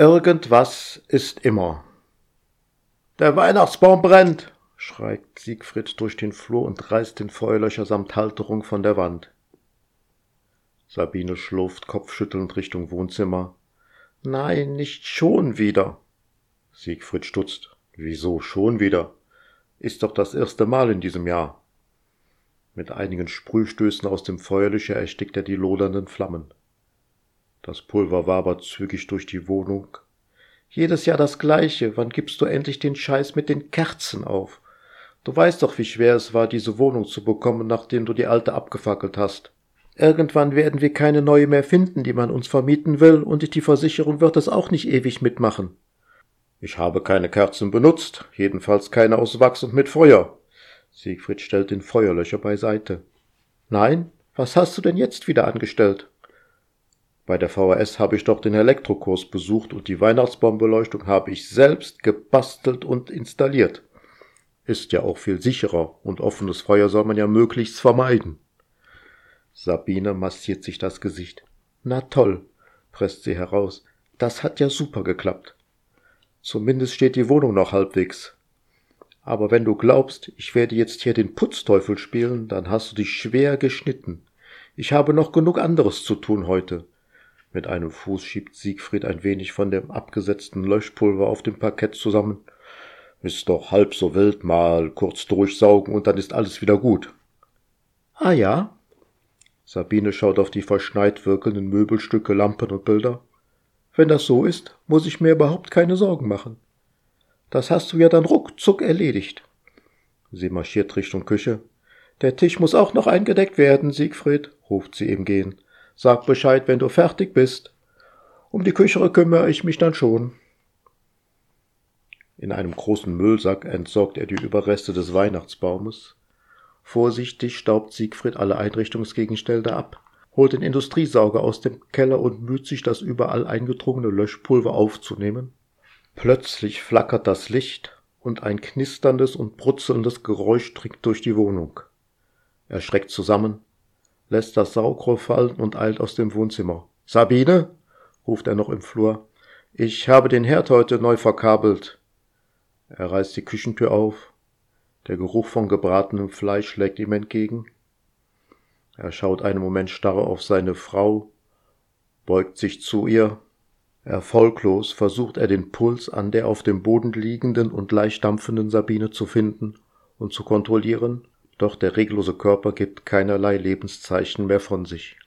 Irgendwas ist immer. Der Weihnachtsbaum brennt, schreit Siegfried durch den Flur und reißt den Feuerlöcher samt Halterung von der Wand. Sabine schlurft kopfschüttelnd Richtung Wohnzimmer. Nein, nicht schon wieder. Siegfried stutzt. Wieso schon wieder? Ist doch das erste Mal in diesem Jahr. Mit einigen Sprühstößen aus dem Feuerlöcher erstickt er die lodernden Flammen. Das Pulver wabert zügig durch die Wohnung. Jedes Jahr das gleiche. Wann gibst du endlich den Scheiß mit den Kerzen auf? Du weißt doch, wie schwer es war, diese Wohnung zu bekommen, nachdem du die alte abgefackelt hast. Irgendwann werden wir keine neue mehr finden, die man uns vermieten will, und die Versicherung wird es auch nicht ewig mitmachen. Ich habe keine Kerzen benutzt, jedenfalls keine aus Wachs und mit Feuer. Siegfried stellt den Feuerlöcher beiseite. Nein? Was hast du denn jetzt wieder angestellt? Bei der VHS habe ich doch den Elektrokurs besucht und die Weihnachtsbaumbeleuchtung habe ich selbst gebastelt und installiert. Ist ja auch viel sicherer und offenes Feuer soll man ja möglichst vermeiden. Sabine massiert sich das Gesicht. Na toll, presst sie heraus. Das hat ja super geklappt. Zumindest steht die Wohnung noch halbwegs. Aber wenn du glaubst, ich werde jetzt hier den Putzteufel spielen, dann hast du dich schwer geschnitten. Ich habe noch genug anderes zu tun heute. Mit einem Fuß schiebt Siegfried ein wenig von dem abgesetzten Löschpulver auf dem Parkett zusammen. Ist doch halb so wild, mal kurz durchsaugen und dann ist alles wieder gut. Ah ja? Sabine schaut auf die verschneit wirkenden Möbelstücke, Lampen und Bilder. Wenn das so ist, muss ich mir überhaupt keine Sorgen machen. Das hast du ja dann ruckzuck erledigt. Sie marschiert Richtung Küche. Der Tisch muss auch noch eingedeckt werden, Siegfried, ruft sie im Gehen. Sag Bescheid, wenn du fertig bist. Um die Küche kümmere ich mich dann schon. In einem großen Müllsack entsorgt er die Überreste des Weihnachtsbaumes. Vorsichtig staubt Siegfried alle Einrichtungsgegenstände ab, holt den Industriesauger aus dem Keller und müht sich, das überall eingedrungene Löschpulver aufzunehmen. Plötzlich flackert das Licht und ein knisterndes und brutzelndes Geräusch dringt durch die Wohnung. Er schreckt zusammen, lässt das Saugrohr fallen und eilt aus dem Wohnzimmer. Sabine? ruft er noch im Flur. Ich habe den Herd heute neu verkabelt. Er reißt die Küchentür auf. Der Geruch von gebratenem Fleisch schlägt ihm entgegen. Er schaut einen Moment starr auf seine Frau, beugt sich zu ihr. Erfolglos versucht er den Puls an der auf dem Boden liegenden und leicht dampfenden Sabine zu finden und zu kontrollieren, doch der regellose Körper gibt keinerlei Lebenszeichen mehr von sich.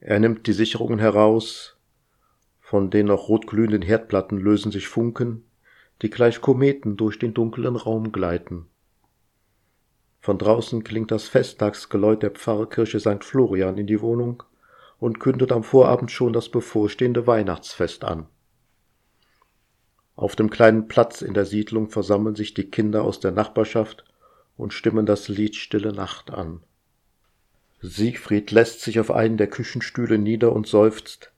Er nimmt die Sicherungen heraus, von den noch rotglühenden Herdplatten lösen sich Funken, die gleich Kometen durch den dunklen Raum gleiten. Von draußen klingt das Festtagsgeläut der Pfarrkirche St. Florian in die Wohnung und kündet am Vorabend schon das bevorstehende Weihnachtsfest an. Auf dem kleinen Platz in der Siedlung versammeln sich die Kinder aus der Nachbarschaft und stimmen das Lied Stille Nacht an. Siegfried lässt sich auf einen der Küchenstühle nieder und seufzt.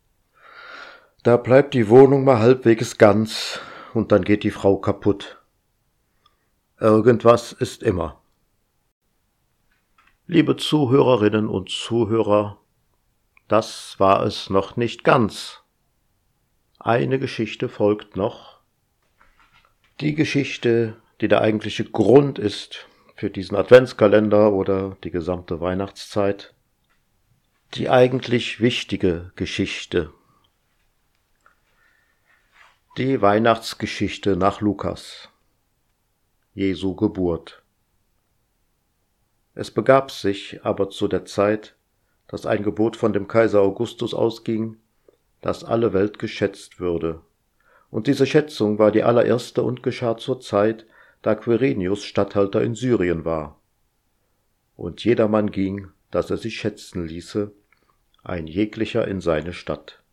Da bleibt die Wohnung mal halbwegs ganz, und dann geht die Frau kaputt. Irgendwas ist immer. Liebe Zuhörerinnen und Zuhörer, das war es noch nicht ganz. Eine Geschichte folgt noch. Die Geschichte, die der eigentliche Grund ist für diesen Adventskalender oder die gesamte Weihnachtszeit. Die eigentlich wichtige Geschichte. Die Weihnachtsgeschichte nach Lukas. Jesu Geburt. Es begab sich aber zu der Zeit, dass ein Gebot von dem Kaiser Augustus ausging, dass alle Welt geschätzt würde. Und diese Schätzung war die allererste und geschah zur Zeit, da Quirinius Statthalter in Syrien war. Und jedermann ging, dass er sich schätzen ließe, ein jeglicher in seine Stadt.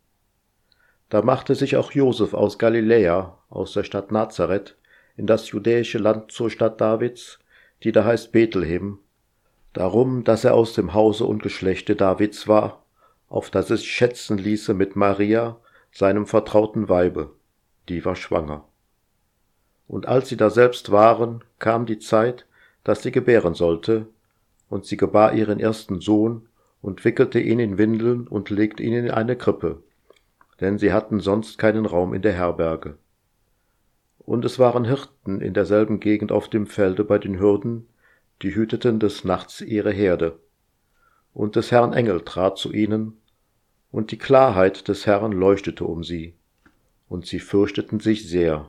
Da machte sich auch Josef aus Galiläa, aus der Stadt Nazareth, in das judäische Land zur Stadt Davids, die da heißt Bethlehem, darum, dass er aus dem Hause und Geschlechte Davids war, auf dass es schätzen ließe mit Maria, seinem vertrauten Weibe, die war schwanger. Und als sie daselbst waren, kam die Zeit, dass sie gebären sollte, und sie gebar ihren ersten Sohn und wickelte ihn in Windeln und legte ihn in eine Krippe, denn sie hatten sonst keinen Raum in der Herberge. Und es waren Hirten in derselben Gegend auf dem Felde bei den Hürden, die hüteten des Nachts ihre Herde. Und des Herrn Engel trat zu ihnen, und die Klarheit des Herrn leuchtete um sie, und sie fürchteten sich sehr.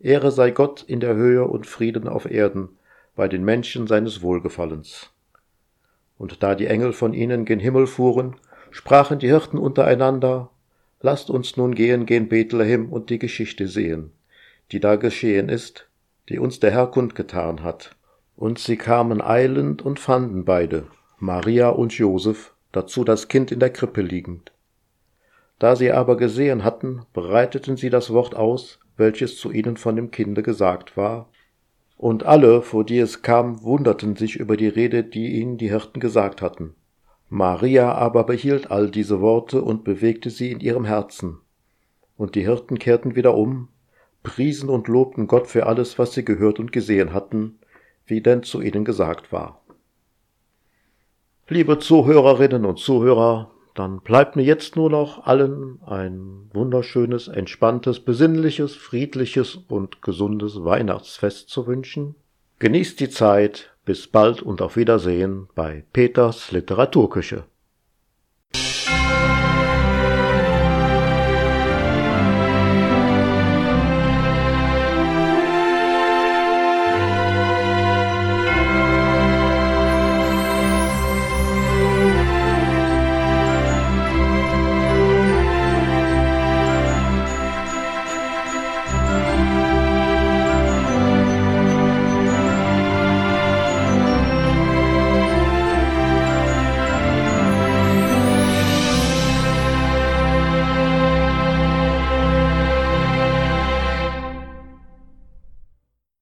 Ehre sei Gott in der Höhe und Frieden auf Erden, bei den Menschen seines Wohlgefallens. Und da die Engel von ihnen gen Himmel fuhren, sprachen die Hirten untereinander, Lasst uns nun gehen gen Bethlehem und die Geschichte sehen, die da geschehen ist, die uns der Herr kundgetan hat. Und sie kamen eilend und fanden beide, Maria und Josef, dazu das Kind in der Krippe liegend. Da sie aber gesehen hatten, breiteten sie das Wort aus, welches zu ihnen von dem Kinde gesagt war, und alle, vor die es kam, wunderten sich über die Rede, die ihnen die Hirten gesagt hatten. Maria aber behielt all diese Worte und bewegte sie in ihrem Herzen. Und die Hirten kehrten wieder um, priesen und lobten Gott für alles, was sie gehört und gesehen hatten, wie denn zu ihnen gesagt war. Liebe Zuhörerinnen und Zuhörer, dann bleibt mir jetzt nur noch allen ein wunderschönes, entspanntes, besinnliches, friedliches und gesundes Weihnachtsfest zu wünschen. Genießt die Zeit, bis bald und auf Wiedersehen bei Peters Literaturküche.